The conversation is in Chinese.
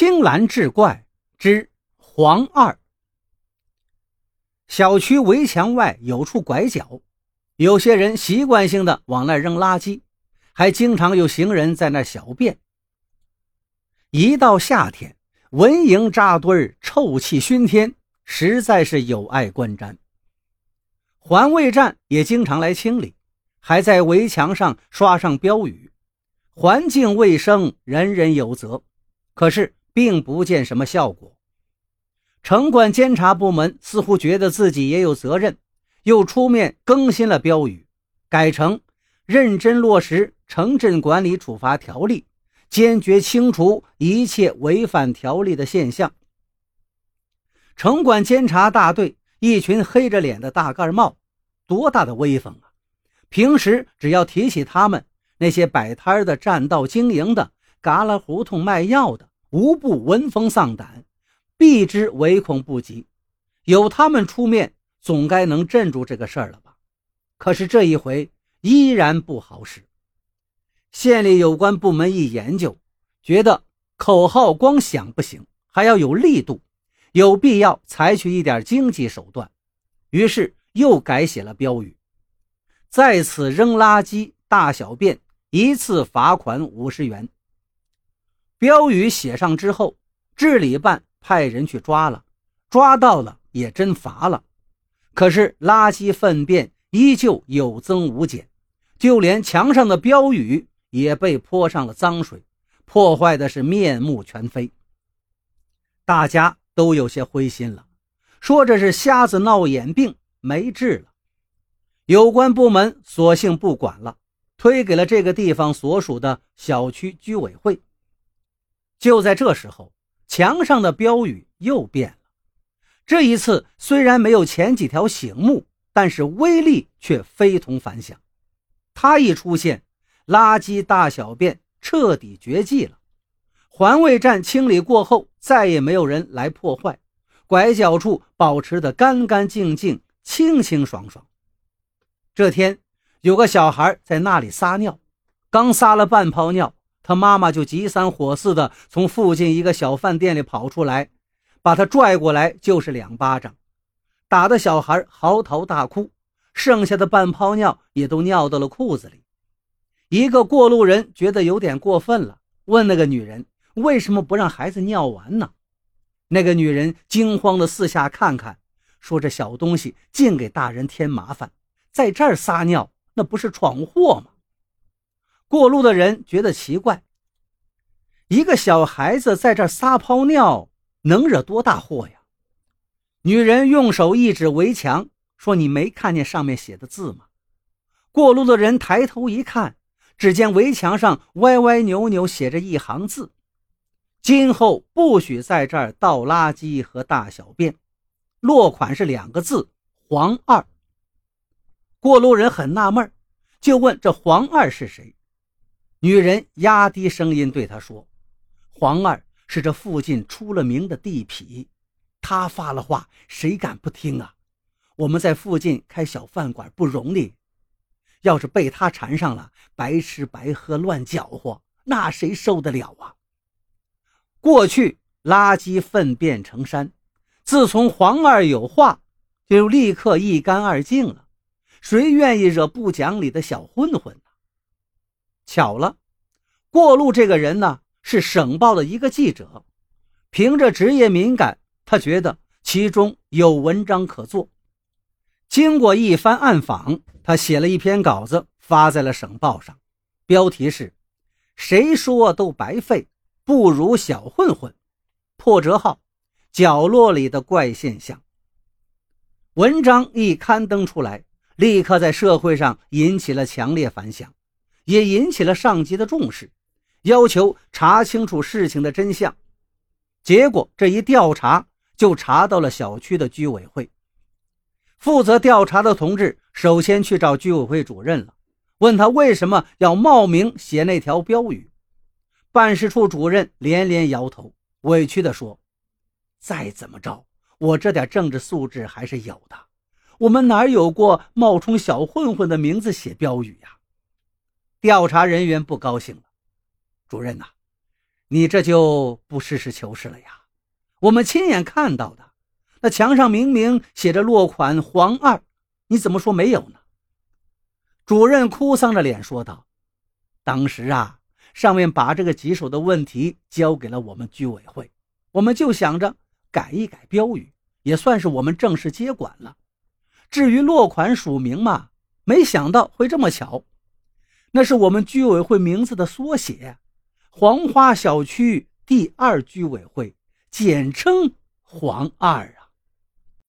青蓝志怪之黄二。小区围墙外有处拐角，有些人习惯性的往那扔垃圾，还经常有行人在那小便。一到夏天，蚊蝇扎堆臭气熏天，实在是有碍观瞻。环卫站也经常来清理，还在围墙上刷上标语：“环境卫生，人人有责。”可是。并不见什么效果。城管监察部门似乎觉得自己也有责任，又出面更新了标语，改成“认真落实城镇管理处罚条例，坚决清除一切违反条例的现象”。城管监察大队一群黑着脸的大盖帽，多大的威风啊！平时只要提起他们，那些摆摊的、占道经营的、旮旯胡同卖药的。无不闻风丧胆，避之唯恐不及。有他们出面，总该能镇住这个事儿了吧？可是这一回依然不好使。县里有关部门一研究，觉得口号光响不行，还要有力度，有必要采取一点经济手段。于是又改写了标语：在此扔垃圾、大小便，一次罚款五十元。标语写上之后，治理办派人去抓了，抓到了也真罚了。可是垃圾粪便依旧有增无减，就连墙上的标语也被泼上了脏水，破坏的是面目全非。大家都有些灰心了，说这是瞎子闹眼病，没治了。有关部门索性不管了，推给了这个地方所属的小区居委会。就在这时候，墙上的标语又变了。这一次虽然没有前几条醒目，但是威力却非同凡响。它一出现，垃圾大小便彻底绝迹了。环卫站清理过后，再也没有人来破坏，拐角处保持得干干净净、清清爽爽。这天，有个小孩在那里撒尿，刚撒了半泡尿。他妈妈就急三火四的从附近一个小饭店里跑出来，把他拽过来就是两巴掌，打的小孩嚎啕大哭，剩下的半泡尿也都尿到了裤子里。一个过路人觉得有点过分了，问那个女人为什么不让孩子尿完呢？那个女人惊慌的四下看看，说：“这小东西净给大人添麻烦，在这儿撒尿，那不是闯祸吗？”过路的人觉得奇怪，一个小孩子在这撒泡尿，能惹多大祸呀？女人用手一指围墙，说：“你没看见上面写的字吗？”过路的人抬头一看，只见围墙上歪歪扭扭写着一行字：“今后不许在这儿倒垃圾和大小便。”落款是两个字：“黄二。”过路人很纳闷，就问：“这黄二是谁？”女人压低声音对他说：“黄二是这附近出了名的地痞，他发了话，谁敢不听啊？我们在附近开小饭馆不容易，要是被他缠上了，白吃白喝乱搅和，那谁受得了啊？”过去垃圾粪便成山，自从黄二有话，就立刻一干二净了。谁愿意惹不讲理的小混混？巧了，过路这个人呢是省报的一个记者，凭着职业敏感，他觉得其中有文章可做。经过一番暗访，他写了一篇稿子发在了省报上，标题是“谁说都白费，不如小混混”，破折号，角落里的怪现象。文章一刊登出来，立刻在社会上引起了强烈反响。也引起了上级的重视，要求查清楚事情的真相。结果这一调查就查到了小区的居委会。负责调查的同志首先去找居委会主任了，问他为什么要冒名写那条标语。办事处主任连连摇头，委屈地说：“再怎么着，我这点政治素质还是有的。我们哪有过冒充小混混的名字写标语呀？”调查人员不高兴了，主任呐，你这就不实事求是了呀！我们亲眼看到的，那墙上明明写着落款黄二，你怎么说没有呢？主任哭丧着脸说道：“当时啊，上面把这个棘手的问题交给了我们居委会，我们就想着改一改标语，也算是我们正式接管了。至于落款署名嘛，没想到会这么巧，那是我们居委会名字的缩写，黄花小区第二居委会，简称黄二啊。”